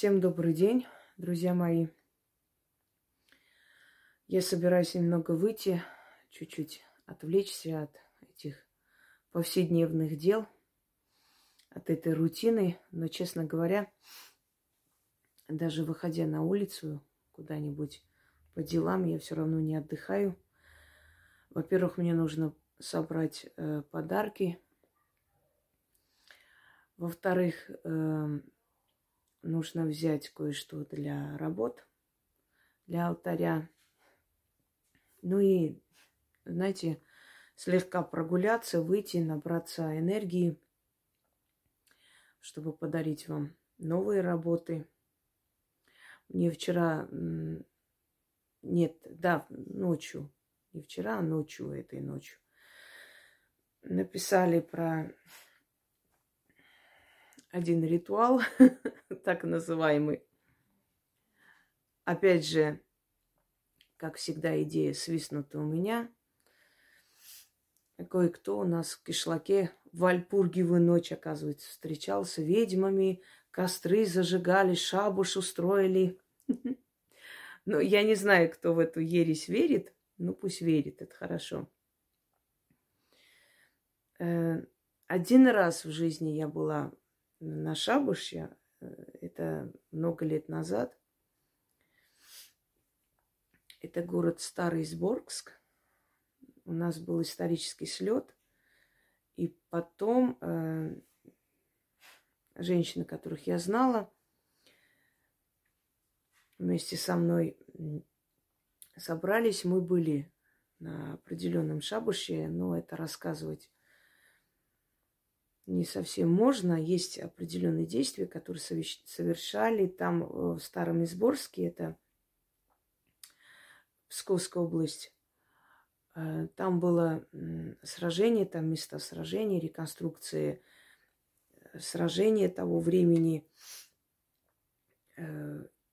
Всем добрый день, друзья мои. Я собираюсь немного выйти, чуть-чуть отвлечься от этих повседневных дел, от этой рутины. Но, честно говоря, даже выходя на улицу куда-нибудь по делам, я все равно не отдыхаю. Во-первых, мне нужно собрать э, подарки. Во-вторых, э, нужно взять кое-что для работ, для алтаря. Ну и, знаете, слегка прогуляться, выйти, набраться энергии, чтобы подарить вам новые работы. Мне вчера, нет, да, ночью, не вчера, а ночью, этой ночью, написали про один ритуал, так называемый. Опять же, как всегда, идея свистнута у меня. Кое-кто у нас в кишлаке в Вальпургиевую ночь, оказывается, встречался. Ведьмами костры зажигали, шабуш устроили. Ну, я не знаю, кто в эту ересь верит. Ну, пусть верит, это хорошо. Э, один раз в жизни я была на Шабуше, э, это много лет назад. Это город Старый Сборгск. У нас был исторический слет. И потом э, женщины, которых я знала, вместе со мной собрались. Мы были на определенном шабуше, но это рассказывать не совсем можно. Есть определенные действия, которые совершали там э, в Старом Изборске, это Псковская область. Э, там было сражение, там места сражения, реконструкции э, сражения того времени.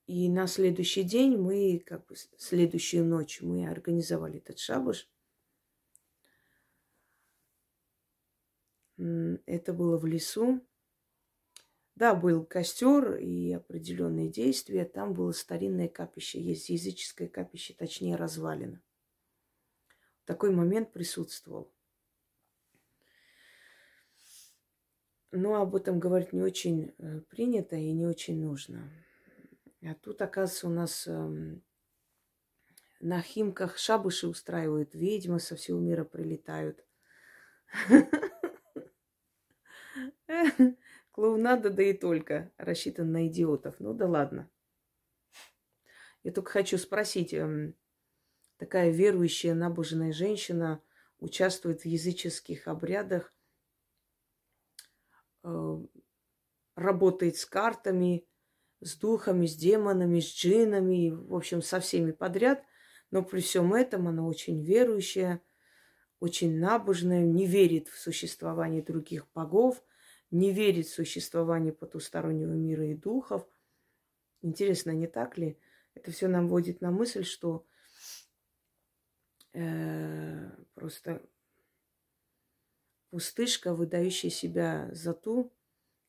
И на следующий день мы, как бы следующую ночь, мы организовали этот шабаш – Это было в лесу. Да, был костер и определенные действия. Там было старинное капище. Есть языческое капище, точнее развалина. Такой момент присутствовал. Но об этом говорить не очень э, принято и не очень нужно. А тут, оказывается, у нас эм, на Химках шабыши устраивают, ведьмы со всего мира прилетают. Клоунада, да и только. Рассчитан на идиотов. Ну да ладно. Я только хочу спросить. Эм, такая верующая, набожная женщина участвует в языческих обрядах, э, работает с картами, с духами, с демонами, с джинами, в общем, со всеми подряд. Но при всем этом она очень верующая, очень набожная, не верит в существование других богов, не верит в существование потустороннего мира и духов. Интересно, не так ли? Это все нам вводит на мысль, что э, просто пустышка, выдающая себя за ту,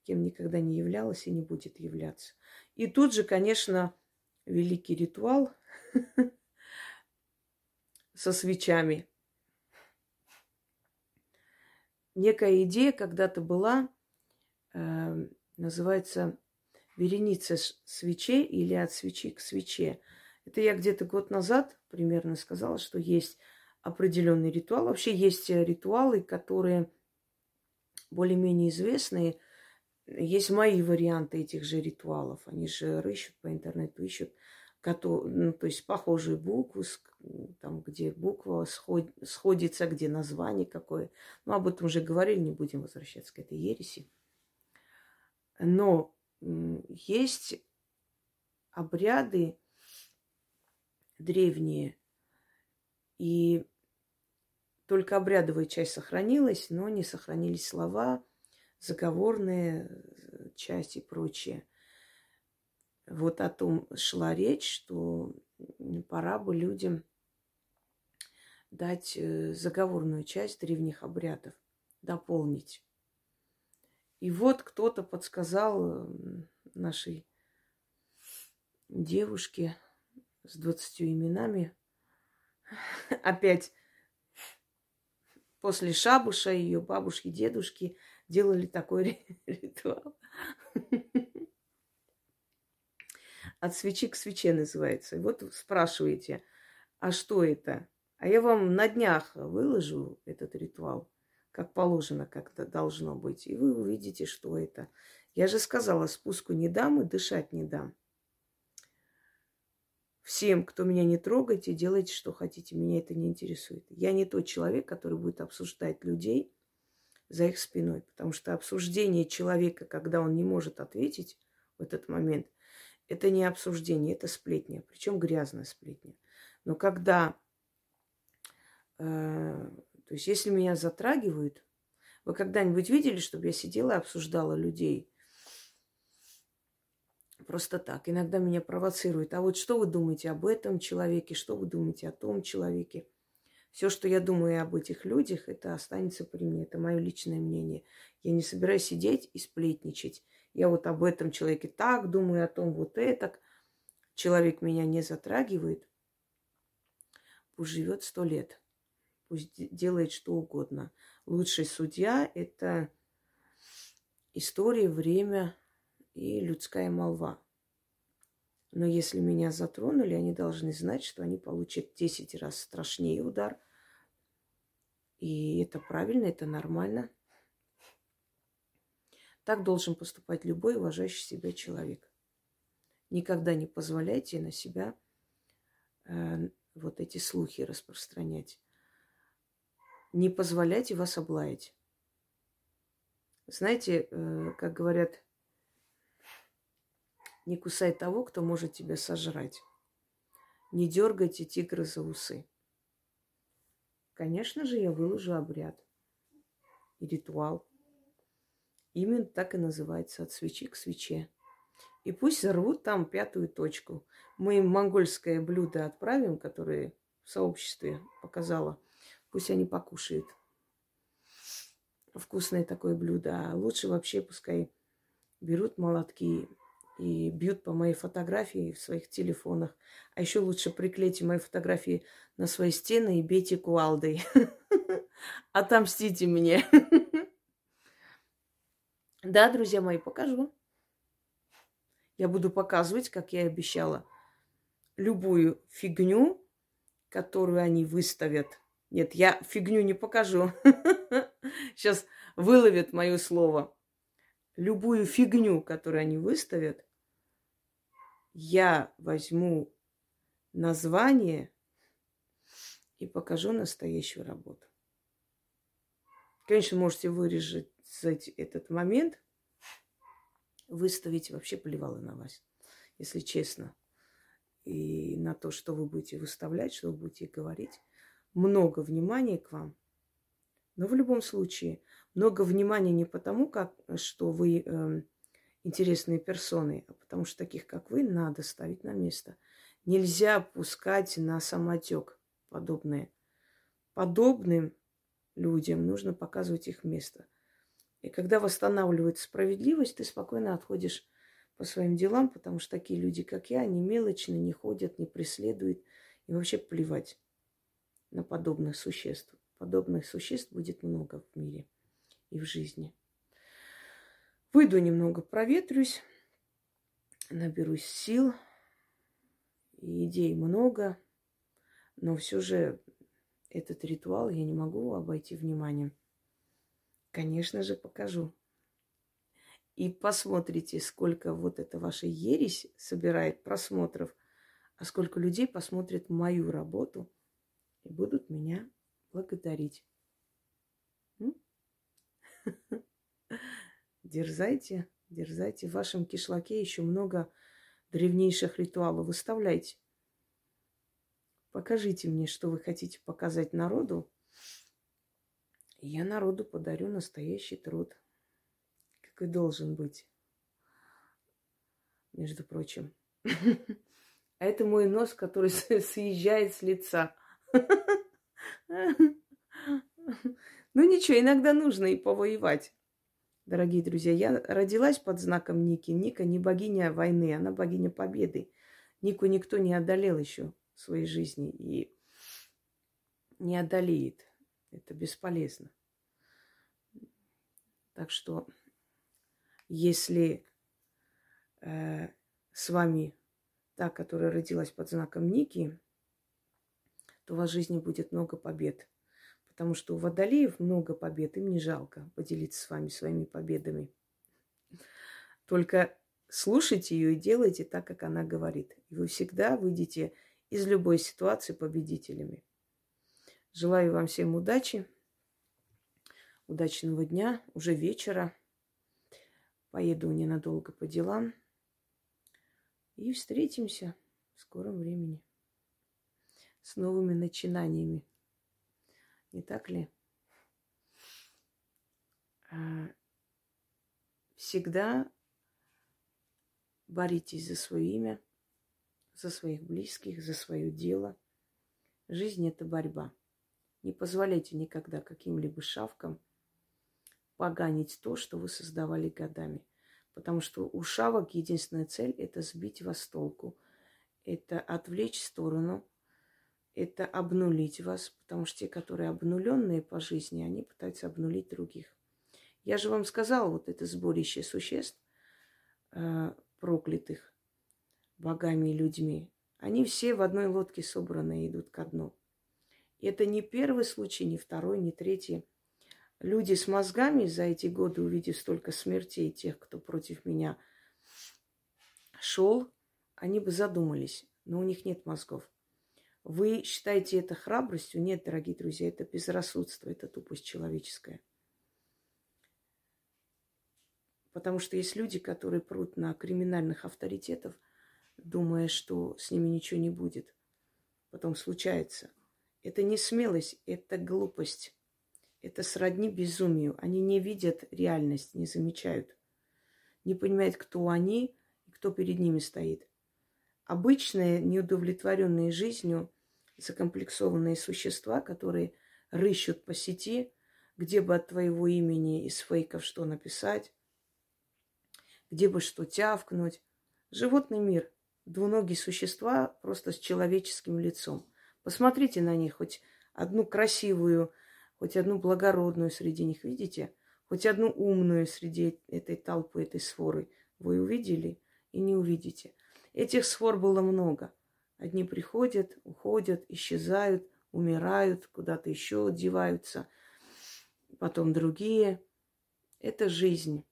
кем никогда не являлась и не будет являться. И тут же, конечно, великий ритуал со свечами. Некая идея когда-то была э, называется вереница свечей или от свечи к свече. Это я где-то год назад примерно сказала, что есть определенный ритуал. Вообще есть э, ритуалы, которые более-менее известные. Есть мои варианты этих же ритуалов. Они же рыщут по интернету, ищут ну, то есть похожие буквы, там, где буква сход, сходится, где название какое. Ну, об этом уже говорили, не будем возвращаться к этой ереси. Но есть обряды древние, и только обрядовая часть сохранилась, но не сохранились слова, заговорные э, часть и прочее. Вот о том шла речь, что пора бы людям дать э, заговорную часть древних обрядов, дополнить. И вот кто-то подсказал нашей девушки с двадцатью именами опять после шабуша ее бабушки, дедушки делали такой ритуал. От свечи к свече называется. И вот спрашиваете, а что это? А я вам на днях выложу этот ритуал, как положено, как это должно быть. И вы увидите, что это. Я же сказала, спуску не дам и дышать не дам. Всем, кто меня не трогайте, делайте, что хотите. Меня это не интересует. Я не тот человек, который будет обсуждать людей за их спиной. Потому что обсуждение человека, когда он не может ответить в этот момент, это не обсуждение, это сплетня. Причем грязная сплетня. Но когда... Э, то есть если меня затрагивают... Вы когда-нибудь видели, чтобы я сидела и обсуждала людей просто так. Иногда меня провоцирует. А вот что вы думаете об этом человеке, что вы думаете о том человеке? Все, что я думаю об этих людях, это останется при мне. Это мое личное мнение. Я не собираюсь сидеть и сплетничать. Я вот об этом человеке так думаю, о том вот это. Человек меня не затрагивает. Пусть живет сто лет. Пусть делает что угодно. Лучший судья – это история, время, и людская молва. Но если меня затронули, они должны знать, что они получат 10 раз страшнее удар. И это правильно, это нормально. Так должен поступать любой уважающий себя человек. Никогда не позволяйте на себя э, вот эти слухи распространять. Не позволяйте вас облаять. Знаете, э, как говорят, не кусай того, кто может тебя сожрать. Не дергайте тигра за усы. Конечно же, я выложу обряд и ритуал. Именно так и называется от свечи к свече. И пусть зарвут там пятую точку. Мы им монгольское блюдо отправим, которое в сообществе показала. Пусть они покушают. Вкусное такое блюдо. А лучше вообще пускай берут молотки, и бьют по моей фотографии в своих телефонах. А еще лучше приклейте мои фотографии на свои стены и бейте кувалдой. Отомстите мне. Да, друзья мои, покажу. Я буду показывать, как я и обещала, любую фигню, которую они выставят. Нет, я фигню не покажу. Сейчас выловят мое слово. Любую фигню, которую они выставят, я возьму название и покажу настоящую работу. Конечно, можете вырезать этот момент, выставить, вообще плевала на вас, если честно. И на то, что вы будете выставлять, что вы будете говорить. Много внимания к вам. Но в любом случае, много внимания не потому, как, что вы э, интересные персоны, а потому что таких, как вы, надо ставить на место. Нельзя пускать на самотек подобное. Подобным людям нужно показывать их место. И когда восстанавливают справедливость, ты спокойно отходишь по своим делам, потому что такие люди, как я, они мелочные, не ходят, не преследуют. И вообще плевать на подобных существ. Подобных существ будет много в мире и в жизни. Выйду немного, проветрюсь, наберусь сил. идей много, но все же этот ритуал я не могу обойти вниманием. Конечно же, покажу. И посмотрите, сколько вот эта ваша ересь собирает просмотров, а сколько людей посмотрят мою работу и будут меня благодарить. Дерзайте, дерзайте. В вашем кишлаке еще много древнейших ритуалов. Выставляйте. Покажите мне, что вы хотите показать народу. И я народу подарю настоящий труд. Какой должен быть. Между прочим. А это мой нос, который съезжает с лица. Ну ничего, иногда нужно и повоевать. Дорогие друзья, я родилась под знаком Ники. Ника не богиня войны, она богиня победы. Нику никто не одолел еще в своей жизни и не одолеет. Это бесполезно. Так что, если э, с вами та, которая родилась под знаком Ники, то у вас в жизни будет много побед. Потому что у водолеев много побед, им не жалко поделиться с вами своими победами. Только слушайте ее и делайте так, как она говорит. И вы всегда выйдете из любой ситуации победителями. Желаю вам всем удачи, удачного дня, уже вечера. Поеду ненадолго по делам. И встретимся в скором времени с новыми начинаниями. Не так ли? А, всегда боритесь за свое имя, за своих близких, за свое дело. Жизнь – это борьба. Не позволяйте никогда каким-либо шавкам поганить то, что вы создавали годами. Потому что у шавок единственная цель – это сбить вас с толку, это отвлечь в сторону, это обнулить вас, потому что те, которые обнуленные по жизни, они пытаются обнулить других. Я же вам сказала, вот это сборище существ, э, проклятых богами и людьми, они все в одной лодке собраны и идут ко дну. И это не первый случай, не второй, не третий – люди с мозгами за эти годы, увидев столько смертей тех, кто против меня шел, они бы задумались, но у них нет мозгов. Вы считаете это храбростью? Нет, дорогие друзья, это безрассудство, это тупость человеческая. Потому что есть люди, которые прут на криминальных авторитетов, думая, что с ними ничего не будет. Потом случается. Это не смелость, это глупость. Это сродни безумию. Они не видят реальность, не замечают. Не понимают, кто они и кто перед ними стоит. Обычные, неудовлетворенные жизнью, закомплексованные существа, которые рыщут по сети, где бы от твоего имени из фейков что написать, где бы что тявкнуть. Животный мир, двуногие существа просто с человеческим лицом. Посмотрите на них хоть одну красивую хоть одну благородную среди них видите, хоть одну умную среди этой толпы, этой своры вы увидели и не увидите. Этих свор было много. Одни приходят, уходят, исчезают, умирают, куда-то еще одеваются, потом другие. Это жизнь.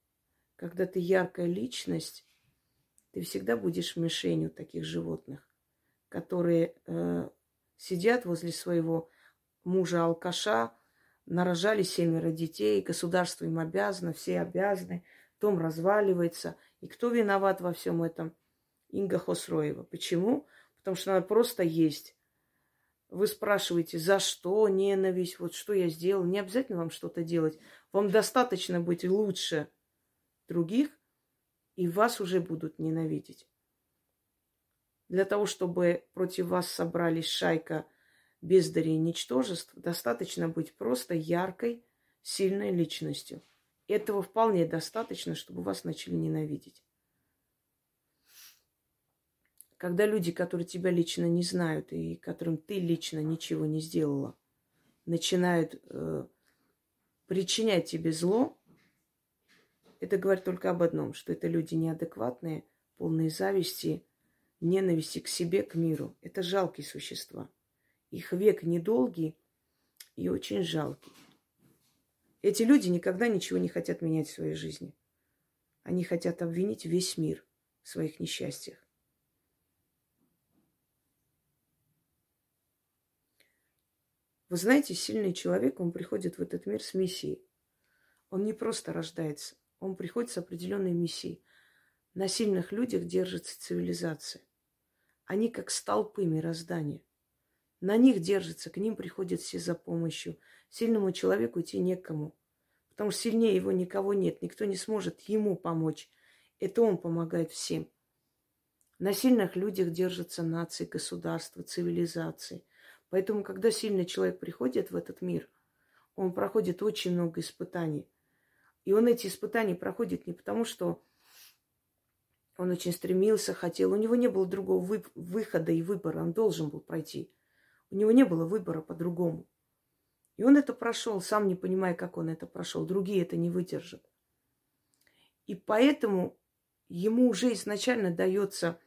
Когда ты яркая личность, ты всегда будешь мишенью таких животных, которые э, сидят возле своего мужа-алкаша, нарожали семеро детей, государство им обязано, все обязаны, дом разваливается. И кто виноват во всем этом? Инга Хосроева. Почему? Потому что надо просто есть. Вы спрашиваете, за что ненависть, вот что я сделал. Не обязательно вам что-то делать. Вам достаточно быть лучше других, и вас уже будут ненавидеть. Для того, чтобы против вас собрались шайка – бездарей и ничтожеств, достаточно быть просто яркой, сильной личностью. Этого вполне достаточно, чтобы вас начали ненавидеть. Когда люди, которые тебя лично не знают и которым ты лично ничего не сделала, начинают э, причинять тебе зло, это говорит только об одном, что это люди неадекватные, полные зависти, ненависти к себе, к миру. Это жалкие существа. Их век недолгий и очень жалкий. Эти люди никогда ничего не хотят менять в своей жизни. Они хотят обвинить весь мир в своих несчастьях. Вы знаете, сильный человек, он приходит в этот мир с миссией. Он не просто рождается, он приходит с определенной миссией. На сильных людях держится цивилизация. Они как столпы мироздания. На них держится, к ним приходят все за помощью. Сильному человеку идти некому. Потому что сильнее его никого нет. Никто не сможет ему помочь. Это он помогает всем. На сильных людях держатся нации, государства, цивилизации. Поэтому, когда сильный человек приходит в этот мир, он проходит очень много испытаний. И он эти испытания проходит не потому, что Он очень стремился, хотел. У него не было другого вы- выхода и выбора. Он должен был пройти. У него не было выбора по-другому. И он это прошел, сам не понимая, как он это прошел. Другие это не выдержат. И поэтому ему уже изначально дается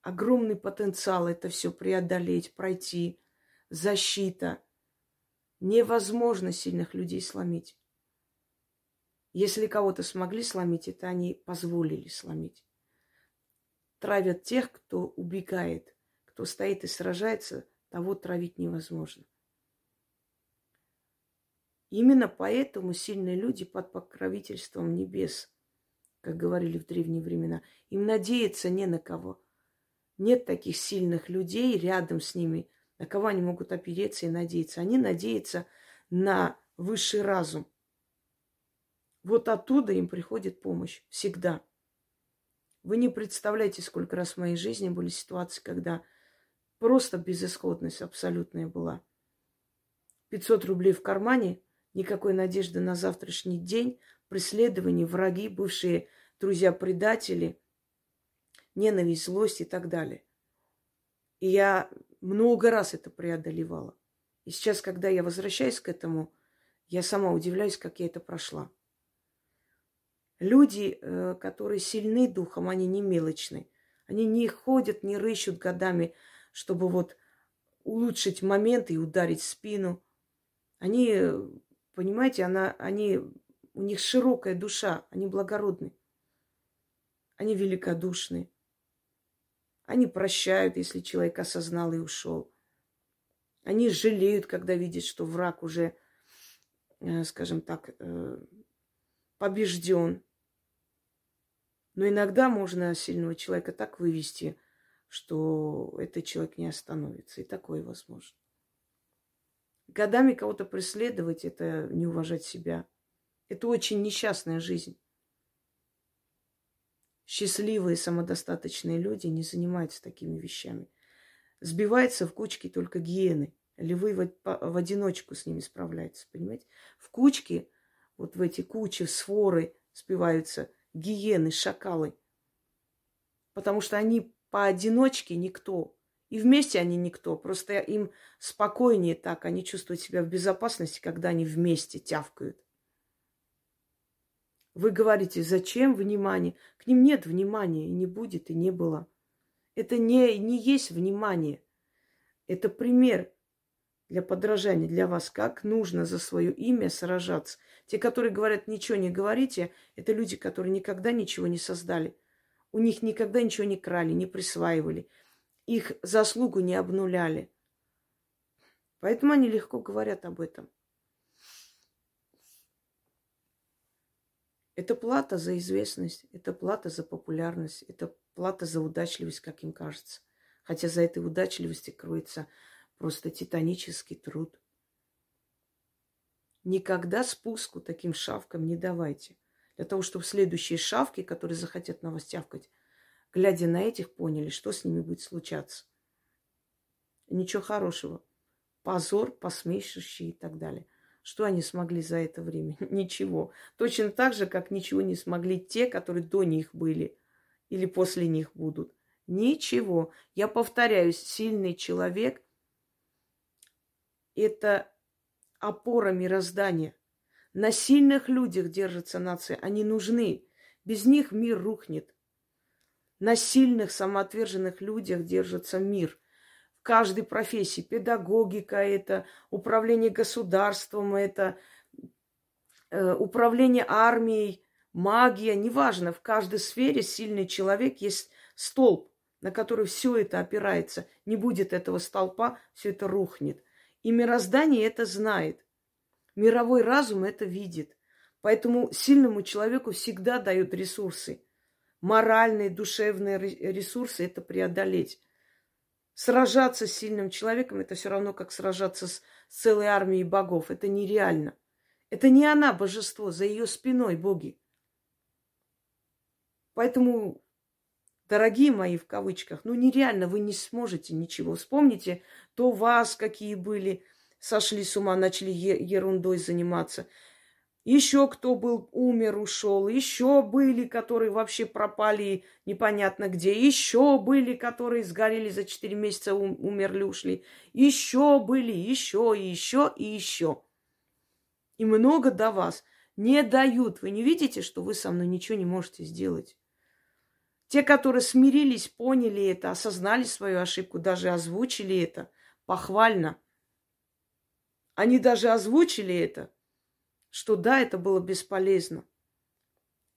огромный потенциал это все преодолеть, пройти, защита. Невозможно сильных людей сломить. Если кого-то смогли сломить, это они позволили сломить. Травят тех, кто убегает, кто стоит и сражается, того травить невозможно. Именно поэтому сильные люди под покровительством небес, как говорили в древние времена, им надеяться не на кого. Нет таких сильных людей рядом с ними, на кого они могут опереться и надеяться. Они надеются на высший разум. Вот оттуда им приходит помощь. Всегда. Вы не представляете, сколько раз в моей жизни были ситуации, когда просто безысходность абсолютная была. 500 рублей в кармане, никакой надежды на завтрашний день, преследование, враги, бывшие друзья-предатели, ненависть, злость и так далее. И я много раз это преодолевала. И сейчас, когда я возвращаюсь к этому, я сама удивляюсь, как я это прошла. Люди, э, которые сильны духом, они не мелочны. Они не ходят, не рыщут годами, чтобы вот улучшить момент и ударить спину. Они, понимаете, она, они, у них широкая душа, они благородны. Они великодушны. Они прощают, если человек осознал и ушел. Они жалеют, когда видят, что враг уже, э, скажем так, э, побежден. Но иногда можно сильного человека так вывести, что этот человек не остановится. И такое возможно. Годами кого-то преследовать – это не уважать себя. Это очень несчастная жизнь. Счастливые, самодостаточные люди не занимаются такими вещами. Сбивается в кучки только гиены. Львы в, в одиночку с ними справляются, понимаете? В кучке, вот в эти кучи, своры сбиваются гиены, шакалы. Потому что они поодиночке никто. И вместе они никто. Просто им спокойнее так. Они чувствуют себя в безопасности, когда они вместе тявкают. Вы говорите, зачем внимание? К ним нет внимания, и не будет, и не было. Это не, не есть внимание. Это пример для подражания для вас, как нужно за свое имя сражаться. Те, которые говорят, ничего не говорите, это люди, которые никогда ничего не создали. У них никогда ничего не крали, не присваивали. Их заслугу не обнуляли. Поэтому они легко говорят об этом. Это плата за известность, это плата за популярность, это плата за удачливость, как им кажется. Хотя за этой удачливостью кроется просто титанический труд. Никогда спуску таким шавкам не давайте. Для того, чтобы следующие шавки, которые захотят на вас тявкать, глядя на этих, поняли, что с ними будет случаться. Ничего хорошего. Позор, посмешище и так далее. Что они смогли за это время? Ничего. Точно так же, как ничего не смогли те, которые до них были или после них будут. Ничего. Я повторяюсь, сильный человек – это опора мироздания. На сильных людях держится нация. Они нужны. Без них мир рухнет. На сильных, самоотверженных людях держится мир – каждой профессии. Педагогика это, управление государством это, э, управление армией, магия, неважно, в каждой сфере сильный человек есть столб, на который все это опирается. Не будет этого столпа, все это рухнет. И мироздание это знает. Мировой разум это видит. Поэтому сильному человеку всегда дают ресурсы. Моральные, душевные ресурсы это преодолеть. Сражаться с сильным человеком это все равно, как сражаться с целой армией богов. Это нереально. Это не она божество, за ее спиной боги. Поэтому, дорогие мои, в кавычках, ну нереально, вы не сможете ничего. Вспомните, то вас какие были, сошли с ума, начали ерундой заниматься. Еще кто был, умер, ушел. Еще были, которые вообще пропали непонятно где. Еще были, которые сгорели за 4 месяца, умерли, ушли. Еще были, еще, еще, и еще. И много до вас не дают. Вы не видите, что вы со мной ничего не можете сделать? Те, которые смирились, поняли это, осознали свою ошибку, даже озвучили это похвально. Они даже озвучили это, что да, это было бесполезно.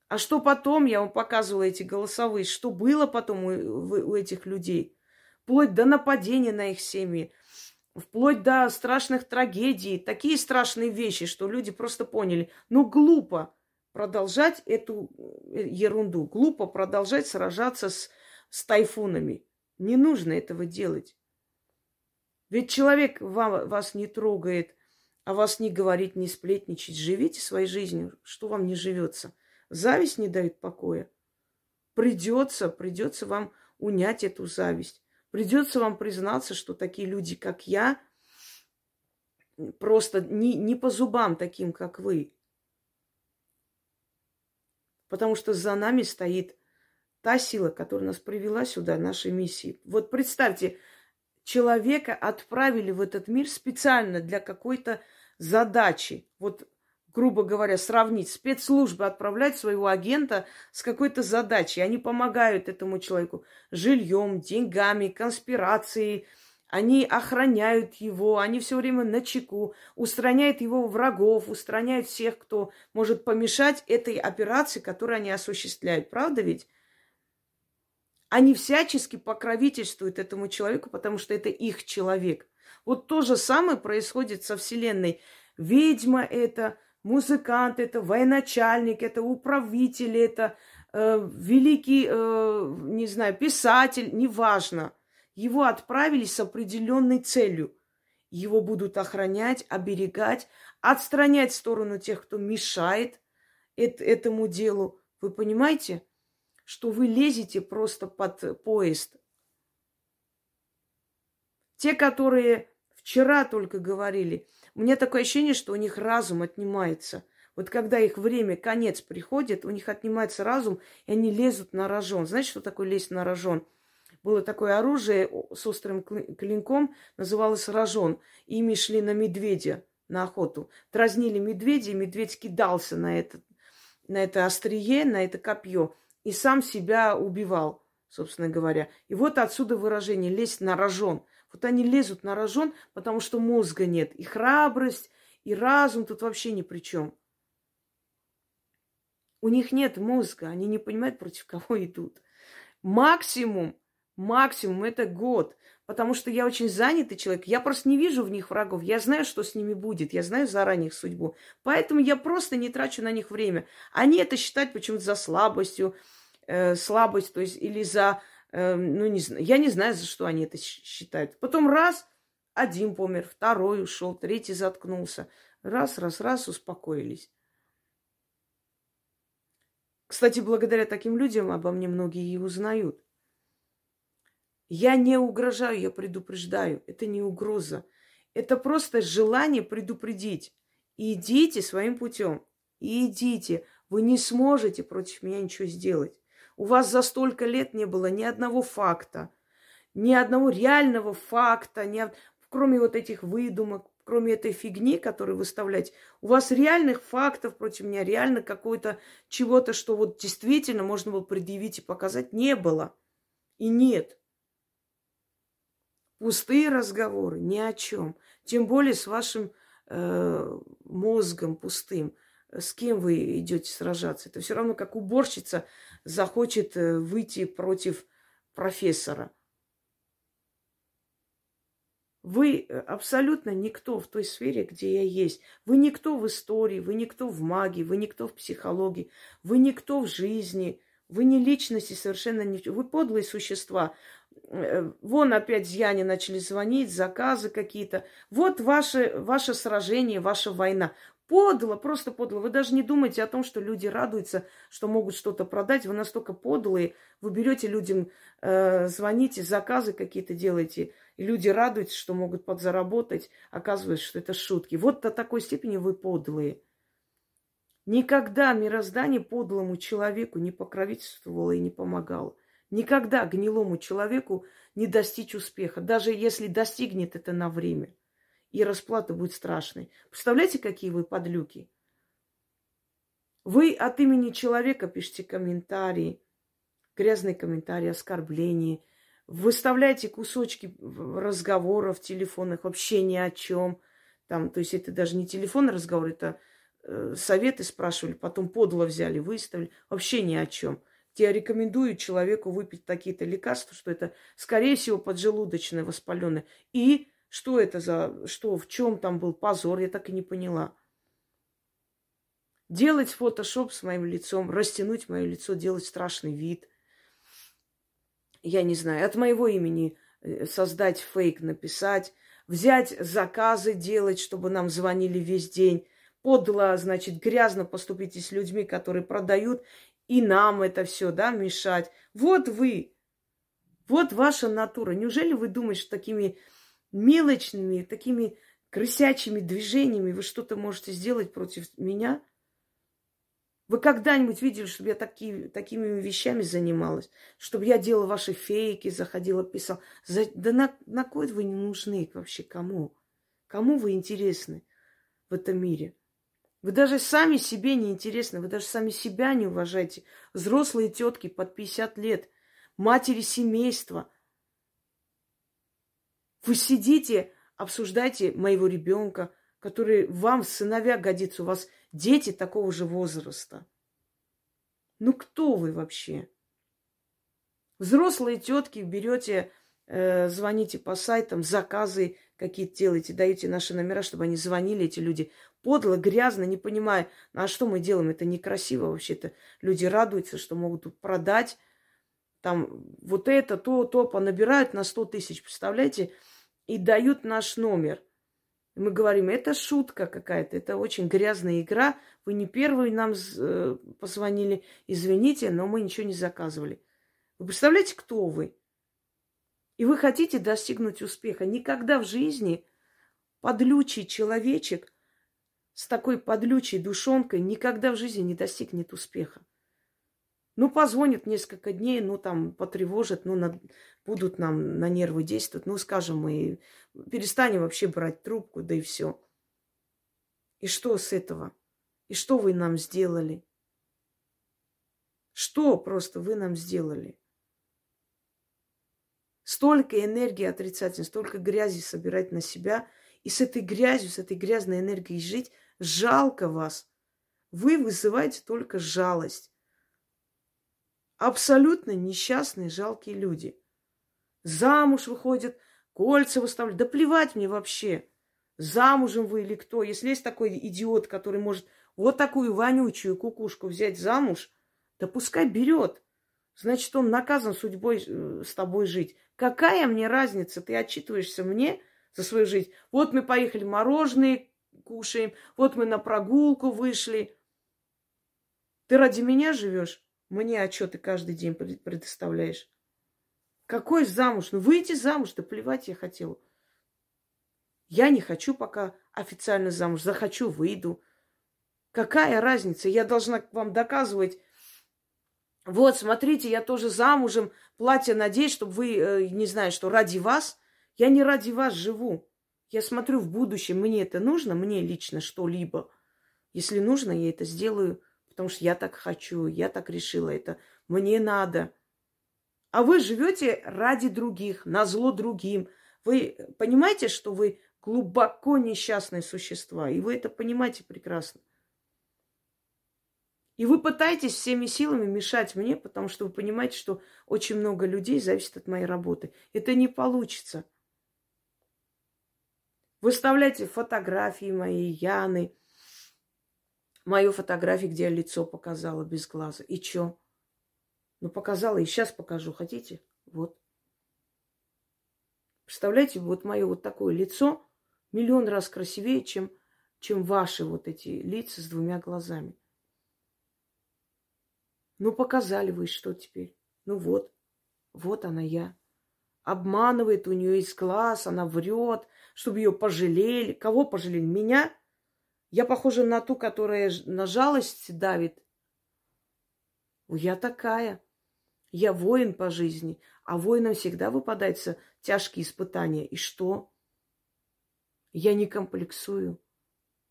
А что потом, я вам показывала эти голосовые, что было потом у, у этих людей, вплоть до нападения на их семьи, вплоть до страшных трагедий, такие страшные вещи, что люди просто поняли, ну глупо продолжать эту э, ерунду, глупо продолжать сражаться с, с тайфунами. Не нужно этого делать. Ведь человек вам, вас не трогает, а вас не говорит, не сплетничать. Живите своей жизнью, что вам не живется. Зависть не дает покоя. Придется, придется вам унять эту зависть. Придется вам признаться, что такие люди, как я, просто не, не по зубам таким, как вы. Потому что за нами стоит та сила, которая нас привела сюда, нашей миссии. Вот представьте, человека отправили в этот мир специально для какой-то задачи. Вот, грубо говоря, сравнить. Спецслужбы отправляют своего агента с какой-то задачей. Они помогают этому человеку жильем, деньгами, конспирацией. Они охраняют его, они все время на чеку, устраняют его врагов, устраняют всех, кто может помешать этой операции, которую они осуществляют. Правда ведь? Они всячески покровительствуют этому человеку, потому что это их человек. Вот то же самое происходит со Вселенной. Ведьма это, музыкант это, военачальник это, управитель это, э, великий, э, не знаю, писатель, неважно. Его отправили с определенной целью. Его будут охранять, оберегать, отстранять в сторону тех, кто мешает этому делу. Вы понимаете? что вы лезете просто под поезд. Те, которые вчера только говорили, у меня такое ощущение, что у них разум отнимается. Вот когда их время, конец приходит, у них отнимается разум, и они лезут на рожон. Знаете, что такое лезть на рожон? Было такое оружие с острым клинком, называлось рожон. Ими шли на медведя, на охоту. Дразнили медведя, и медведь кидался на это, на это острие, на это копье и сам себя убивал, собственно говоря. И вот отсюда выражение «лезть на рожон». Вот они лезут на рожон, потому что мозга нет. И храбрость, и разум тут вообще ни при чем. У них нет мозга, они не понимают, против кого идут. Максимум, максимум это год. Потому что я очень занятый человек. Я просто не вижу в них врагов. Я знаю, что с ними будет. Я знаю заранее их судьбу. Поэтому я просто не трачу на них время. Они это считают почему-то за слабостью, э, слабость, то есть или за, э, ну не знаю, я не знаю, за что они это считают. Потом раз, один помер, второй ушел, третий заткнулся. Раз, раз, раз, успокоились. Кстати, благодаря таким людям обо мне многие и узнают. Я не угрожаю, я предупреждаю. Это не угроза. Это просто желание предупредить. Идите своим путем. Идите. Вы не сможете против меня ничего сделать. У вас за столько лет не было ни одного факта, ни одного реального факта, ни, кроме вот этих выдумок, кроме этой фигни, которую выставлять. У вас реальных фактов против меня, реально какого-то чего-то, что вот действительно можно было предъявить и показать, не было. И нет. Пустые разговоры, ни о чем. Тем более с вашим э, мозгом пустым с кем вы идете сражаться. Это все равно как уборщица захочет э, выйти против профессора. Вы э, абсолютно никто в той сфере, где я есть. Вы никто в истории, вы никто в магии, вы никто в психологии, вы никто в жизни, вы не личности совершенно не... Вы подлые существа. Э, вон опять зьяне начали звонить, заказы какие-то. Вот ваше, ваше сражение, ваша война. Подло, просто подло. Вы даже не думаете о том, что люди радуются, что могут что-то продать. Вы настолько подлые. Вы берете людям, э, звоните, заказы какие-то делаете. И люди радуются, что могут подзаработать. Оказывается, что это шутки. Вот до такой степени вы подлые. Никогда мироздание подлому человеку не покровительствовало и не помогало. Никогда гнилому человеку не достичь успеха, даже если достигнет это на время. И расплата будет страшной. Представляете, какие вы подлюки? Вы от имени человека пишете комментарии, грязные комментарии, оскорбления, выставляете кусочки разговоров телефонных, вообще ни о чем. Там, то есть это даже не телефонный разговор, это э, советы спрашивали, потом подло взяли, выставили, вообще ни о чем. Я рекомендую человеку выпить такие-то лекарства, что это, скорее всего, поджелудочное воспаленное. И что это за, что, в чем там был позор, я так и не поняла. Делать фотошоп с моим лицом, растянуть мое лицо, делать страшный вид. Я не знаю, от моего имени э, создать фейк, написать, взять заказы делать, чтобы нам звонили весь день. Подло, значит, грязно поступите с людьми, которые продают, и нам это все, да, мешать. Вот вы, вот ваша натура. Неужели вы думаете, что такими мелочными, такими крысячими движениями вы что-то можете сделать против меня? Вы когда-нибудь видели, чтобы я такие, такими вещами занималась? Чтобы я делала ваши фейки, заходила, писала? За, да на, на кой вы не нужны вообще кому? Кому вы интересны в этом мире? Вы даже сами себе не интересны, вы даже сами себя не уважаете. Взрослые тетки под 50 лет, матери семейства. Вы сидите, обсуждаете моего ребенка, который вам в сыновья годится. У вас дети такого же возраста. Ну кто вы вообще? Взрослые тетки берете, э, звоните по сайтам, заказы какие-то делаете, даете наши номера, чтобы они звонили, эти люди. Подло, грязно, не понимая, а что мы делаем, это некрасиво вообще-то. Люди радуются, что могут продать там вот это, то, то, понабирают на 100 тысяч, представляете, и дают наш номер. Мы говорим, это шутка какая-то, это очень грязная игра. Вы не первые нам э, позвонили, извините, но мы ничего не заказывали. Вы представляете, кто вы? И вы хотите достигнуть успеха. Никогда в жизни подлючий человечек с такой подлючей душонкой никогда в жизни не достигнет успеха. Ну, позвонит несколько дней, ну, там, потревожат, ну, на, будут нам на нервы действовать. Ну, скажем, мы перестанем вообще брать трубку, да и все. И что с этого? И что вы нам сделали? Что просто вы нам сделали? Столько энергии отрицательной, столько грязи собирать на себя, и с этой грязью, с этой грязной энергией жить, жалко вас. Вы вызываете только жалость. Абсолютно несчастные, жалкие люди. Замуж выходят, кольца выставляют. Да плевать мне вообще, замужем вы или кто. Если есть такой идиот, который может вот такую вонючую кукушку взять замуж, да пускай берет. Значит, он наказан судьбой э, с тобой жить. Какая мне разница? Ты отчитываешься мне за свою жизнь. Вот мы поехали мороженое кушаем, вот мы на прогулку вышли. Ты ради меня живешь? Мне отчеты каждый день предоставляешь. Какой замуж? Ну, выйти замуж, да плевать я хотела. Я не хочу пока официально замуж. Захочу, выйду. Какая разница? Я должна вам доказывать. Вот, смотрите, я тоже замужем, платье надеюсь, чтобы вы, э, не знаю, что ради вас. Я не ради вас живу. Я смотрю в будущем, мне это нужно, мне лично что-либо. Если нужно, я это сделаю потому что я так хочу, я так решила это, мне надо. А вы живете ради других, на зло другим. Вы понимаете, что вы глубоко несчастные существа, и вы это понимаете прекрасно. И вы пытаетесь всеми силами мешать мне, потому что вы понимаете, что очень много людей зависит от моей работы. Это не получится. Выставляйте фотографии моей Яны, мою фотографию, где я лицо показала без глаза. И чё? Ну, показала, и сейчас покажу. Хотите? Вот. Представляете, вот мое вот такое лицо миллион раз красивее, чем, чем ваши вот эти лица с двумя глазами. Ну, показали вы, что теперь? Ну вот, вот она я. Обманывает у нее из глаз, она врет, чтобы ее пожалели. Кого пожалели? Меня? Я похожа на ту, которая на жалость давит. Я такая. Я воин по жизни. А воинам всегда выпадаются тяжкие испытания. И что? Я не комплексую.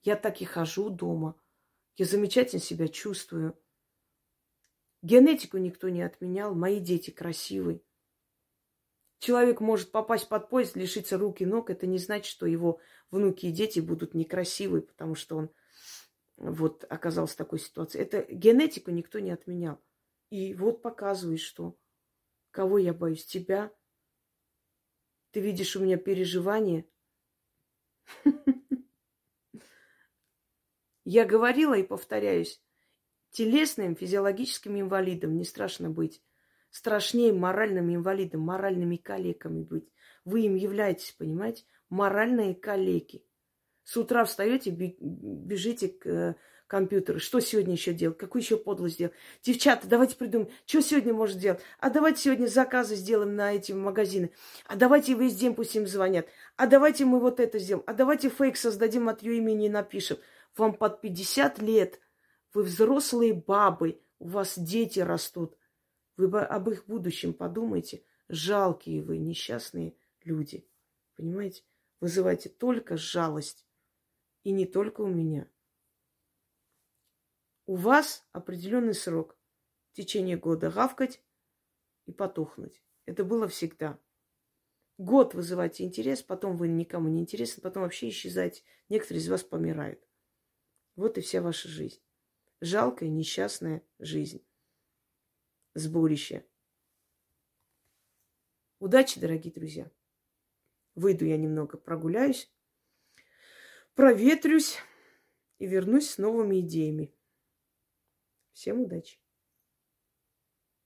Я так и хожу дома. Я замечательно себя чувствую. Генетику никто не отменял. Мои дети красивые. Человек может попасть под поезд, лишиться рук и ног. Это не значит, что его внуки и дети будут некрасивые, потому что он вот оказался в такой ситуации. Это генетику никто не отменял. И вот показывает, что кого я боюсь, тебя. Ты видишь у меня переживания. Я говорила и повторяюсь, телесным, физиологическим инвалидом не страшно быть страшнее моральным инвалидом, моральными калеками быть. Вы им являетесь, понимаете? Моральные калеки. С утра встаете, бежите к э, компьютеру. Что сегодня еще делать? Какую еще подлость сделать? Девчата, давайте придумаем, что сегодня может делать? А давайте сегодня заказы сделаем на эти магазины. А давайте весь день пусть им звонят. А давайте мы вот это сделаем. А давайте фейк создадим от ее имени и напишем. Вам под 50 лет. Вы взрослые бабы. У вас дети растут. Вы об их будущем подумайте. Жалкие вы, несчастные люди. Понимаете? Вызывайте только жалость. И не только у меня. У вас определенный срок. В течение года гавкать и потухнуть. Это было всегда. Год вызывайте интерес, потом вы никому не интересны, потом вообще исчезаете. Некоторые из вас помирают. Вот и вся ваша жизнь. Жалкая, несчастная жизнь сборище. Удачи, дорогие друзья. Выйду я немного, прогуляюсь, проветрюсь и вернусь с новыми идеями. Всем удачи!